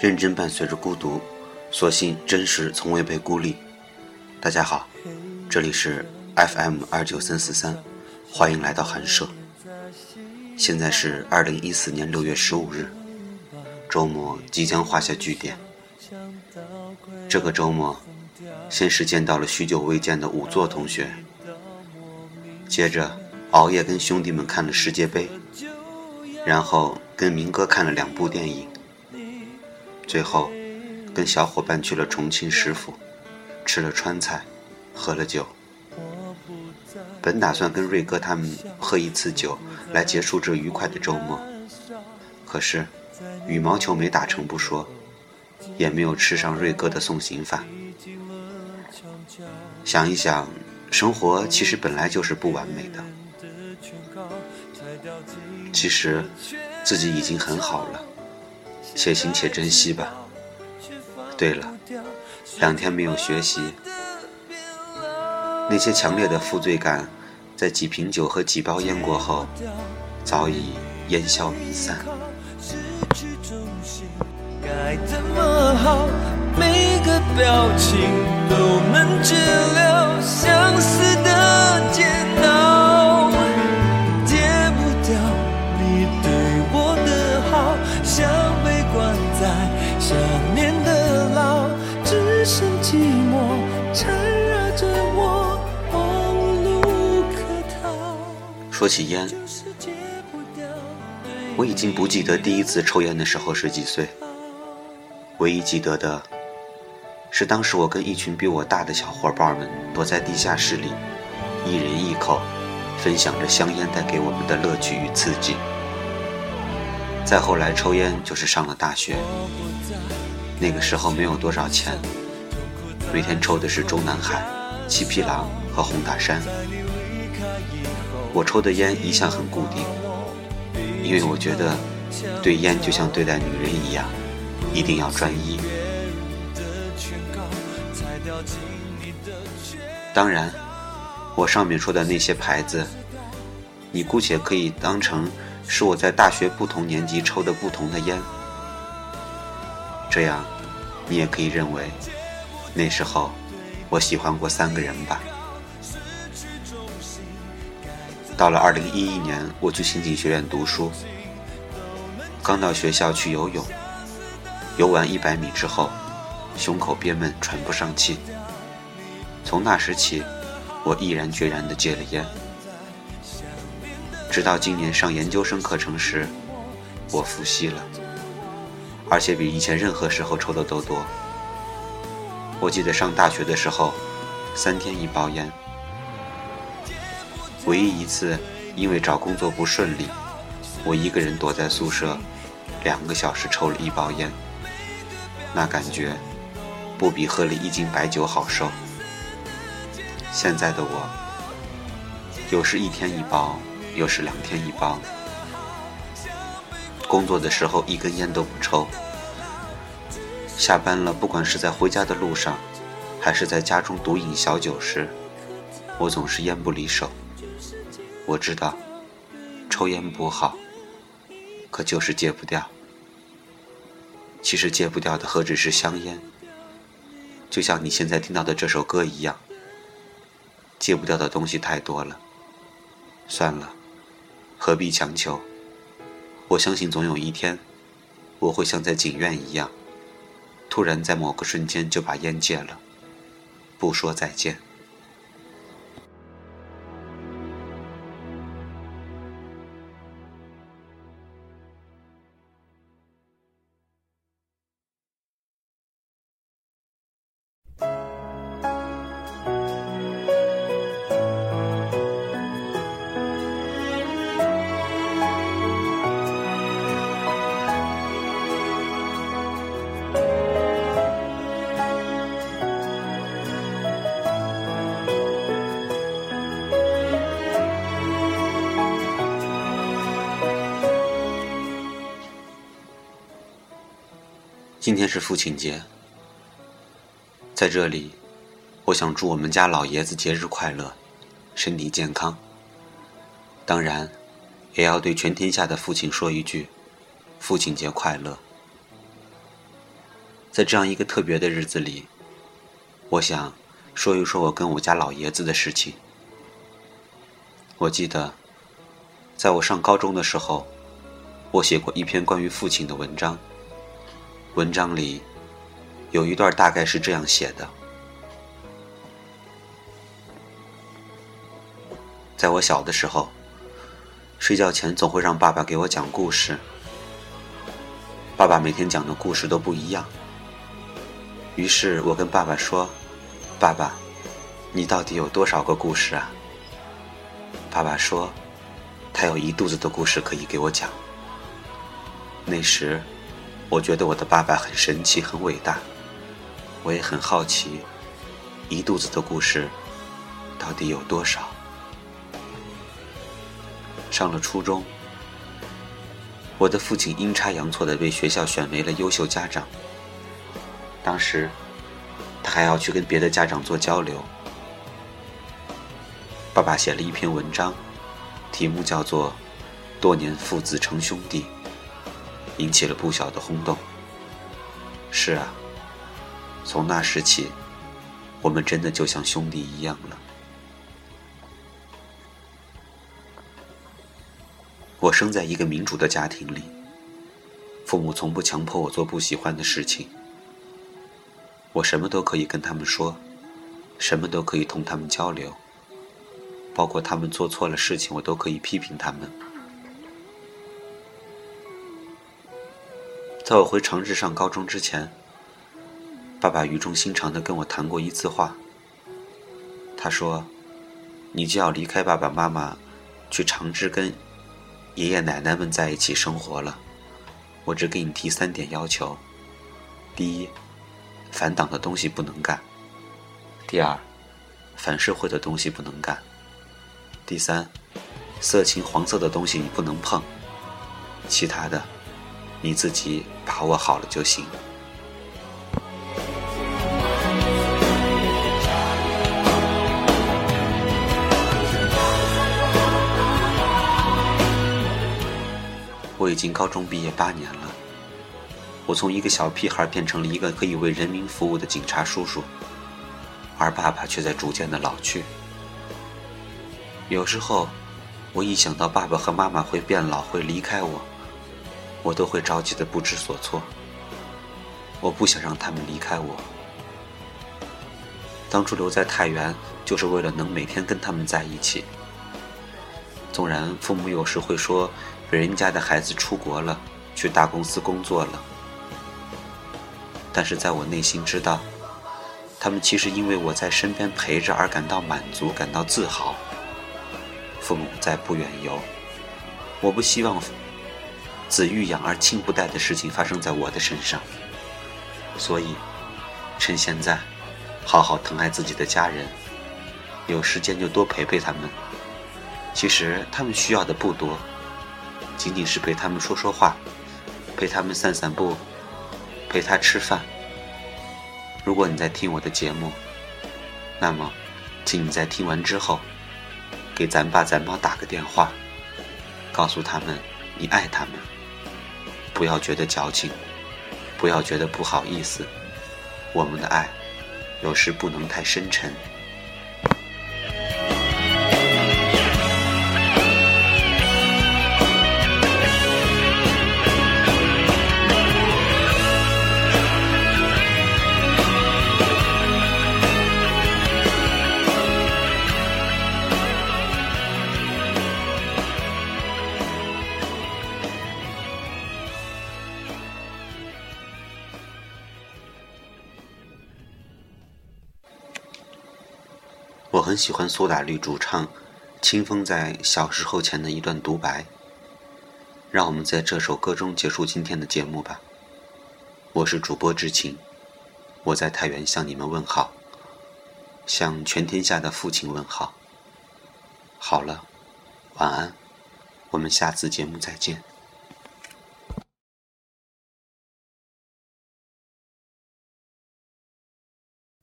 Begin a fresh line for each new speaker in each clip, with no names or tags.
认真伴随着孤独，所幸真实从未被孤立。大家好，这里是 FM 二九三四三，欢迎来到寒舍。现在是二零一四年六月十五日，周末即将画下句点。这个周末，先是见到了许久未见的五座同学，接着熬夜跟兄弟们看了世界杯，然后跟明哥看了两部电影。最后，跟小伙伴去了重庆食府，吃了川菜，喝了酒。本打算跟瑞哥他们喝一次酒来结束这愉快的周末，可是羽毛球没打成不说，也没有吃上瑞哥的送行饭。想一想，生活其实本来就是不完美的，其实自己已经很好了。且行且珍惜吧。对了，两天没有学习，那些强烈的负罪感，在几瓶酒和几包烟过后，早已烟消云散。该怎么好？每个表情都能治疗说起烟，我已经不记得第一次抽烟的时候是几岁。唯一记得的，是当时我跟一群比我大的小伙伴们躲在地下室里，一人一口，分享着香烟带给我们的乐趣与刺激。再后来抽烟就是上了大学，那个时候没有多少钱，每天抽的是中南海、七匹狼和红塔山。我抽的烟一向很固定，因为我觉得对烟就像对待女人一样，一定要专一。当然，我上面说的那些牌子，你姑且可以当成是我在大学不同年级抽的不同的烟，这样你也可以认为那时候我喜欢过三个人吧。到了二零一一年，我去刑警学院读书。刚到学校去游泳，游完一百米之后，胸口憋闷，喘不上气。从那时起，我毅然决然地戒了烟。直到今年上研究生课程时，我复吸了，而且比以前任何时候抽的都多。我记得上大学的时候，三天一包烟。唯一一次，因为找工作不顺利，我一个人躲在宿舍，两个小时抽了一包烟。那感觉，不比喝了一斤白酒好受。现在的我，有时一天一包，有时两天一包。工作的时候一根烟都不抽。下班了，不管是在回家的路上，还是在家中独饮小酒时，我总是烟不离手。我知道，抽烟不好，可就是戒不掉。其实戒不掉的何止是香烟，就像你现在听到的这首歌一样，戒不掉的东西太多了。算了，何必强求？我相信总有一天，我会像在警院一样，突然在某个瞬间就把烟戒了，不说再见。今天是父亲节，在这里，我想祝我们家老爷子节日快乐，身体健康。当然，也要对全天下的父亲说一句：父亲节快乐。在这样一个特别的日子里，我想说一说我跟我家老爷子的事情。我记得，在我上高中的时候，我写过一篇关于父亲的文章。文章里有一段大概是这样写的：在我小的时候，睡觉前总会让爸爸给我讲故事。爸爸每天讲的故事都不一样。于是我跟爸爸说：“爸爸，你到底有多少个故事啊？”爸爸说：“他有一肚子的故事可以给我讲。”那时，我觉得我的爸爸很神奇、很伟大。我也很好奇，一肚子的故事到底有多少。上了初中，我的父亲阴差阳错的被学校选为了优秀家长。当时，他还要去跟别的家长做交流。爸爸写了一篇文章，题目叫做《多年父子成兄弟》，引起了不小的轰动。是啊，从那时起，我们真的就像兄弟一样了。我生在一个民主的家庭里，父母从不强迫我做不喜欢的事情，我什么都可以跟他们说，什么都可以同他们交流。包括他们做错了事情，我都可以批评他们。在我回长治上高中之前，爸爸语重心长的跟我谈过一次话。他说：“你就要离开爸爸妈妈，去长治跟爷爷奶奶们在一起生活了。我只给你提三点要求：第一，反党的东西不能干；第二，反社会的东西不能干。”第三，色情黄色的东西你不能碰，其他的你自己把握好了就行。我已经高中毕业八年了，我从一个小屁孩变成了一个可以为人民服务的警察叔叔，而爸爸却在逐渐的老去。有时候，我一想到爸爸和妈妈会变老、会离开我，我都会着急的不知所措。我不想让他们离开我。当初留在太原，就是为了能每天跟他们在一起。纵然父母有时会说，别人家的孩子出国了，去大公司工作了，但是在我内心知道，他们其实因为我在身边陪着而感到满足、感到自豪。父母在不远游，我不希望子欲养而亲不待的事情发生在我的身上，所以趁现在好好疼爱自己的家人，有时间就多陪陪他们。其实他们需要的不多，仅仅是陪他们说说话，陪他们散散步，陪他吃饭。如果你在听我的节目，那么请你在听完之后。给咱爸咱妈打个电话，告诉他们你爱他们，不要觉得矫情，不要觉得不好意思，我们的爱有时不能太深沉。喜欢苏打绿主唱清风在小时候前的一段独白。让我们在这首歌中结束今天的节目吧。我是主播知情，我在太原向你们问好，向全天下的父亲问好。好了，晚安，我们下次节目再见。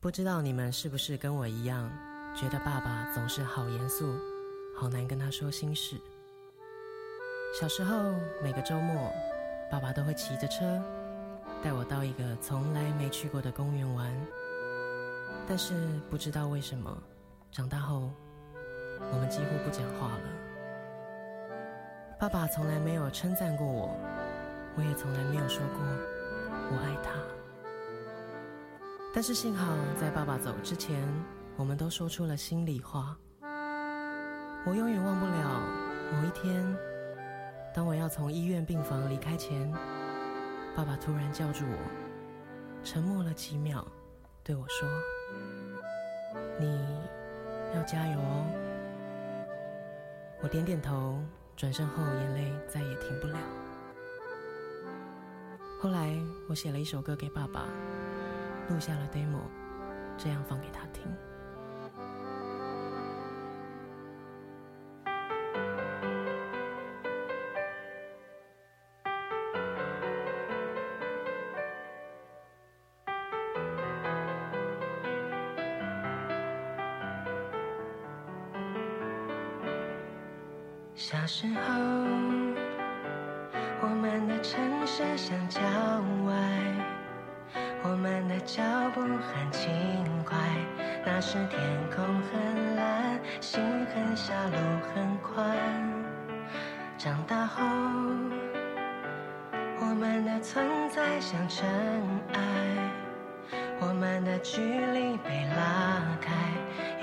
不知道你们是不是跟我一样？觉得爸爸总是好严肃，好难跟他说心事。小时候每个周末，爸爸都会骑着车带我到一个从来没去过的公园玩。但是不知道为什么，长大后我们几乎不讲话了。爸爸从来没有称赞过我，我也从来没有说过我爱他。但是幸好在爸爸走之前，我们都说出了心里话。我永远忘不了某一天，当我要从医院病房离开前。爸爸突然叫住我，沉默了几秒，对我说：“你要加油哦。”我点点头，转身后眼泪再也停不了。后来我写了一首歌给爸爸，录下了 demo，这样放给他听。
小时候，我们的城市像郊外，我们的脚步很轻快。那时天空很蓝，心很小，路很宽。长大后，我们的存在像尘埃，我们的距离被拉开。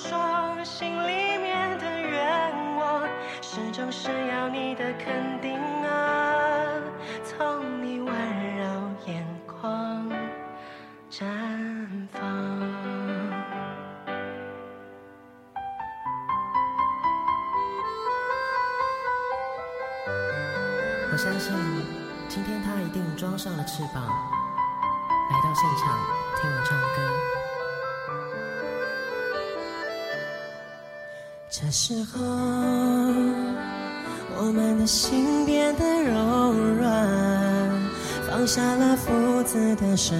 说，心里面的愿望，始终是要你的肯定啊，从你温柔眼眶绽放。
我相信，今天他一定装上了翅膀，来到现场听我唱歌。
这时候，我们的心变得柔软，放下了父子的身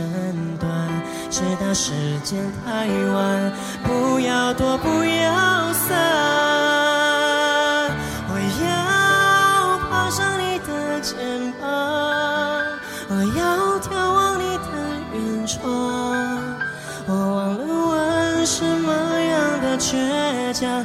段，直到时间太晚，不要躲，不要散。我要爬上你的肩膀，我要眺望你的远窗，我忘了问什么样的倔强。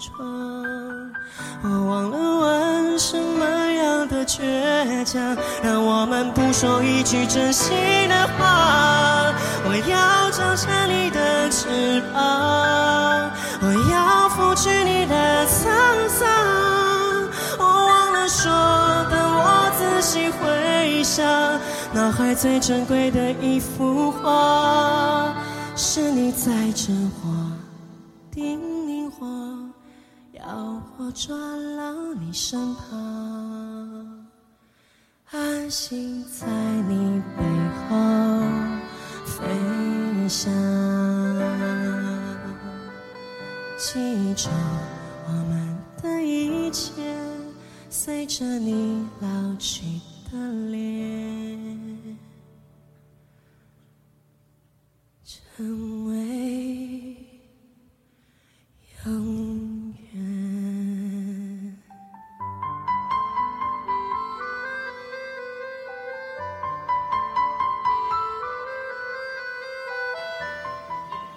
窗。我忘了问什么样的倔强，让我们不说一句真心的话。我要长成你的翅膀，我要拂去你的沧桑。我忘了说，当我仔细回想，脑海最珍贵的一幅画。是你在这我，叮咛我，要我抓牢你身旁，安心在你背后飞翔。记住我们的一切，随着你老去的脸。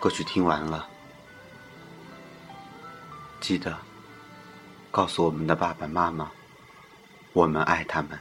歌曲听完了，记得告诉我们的爸爸妈妈，我们爱他们。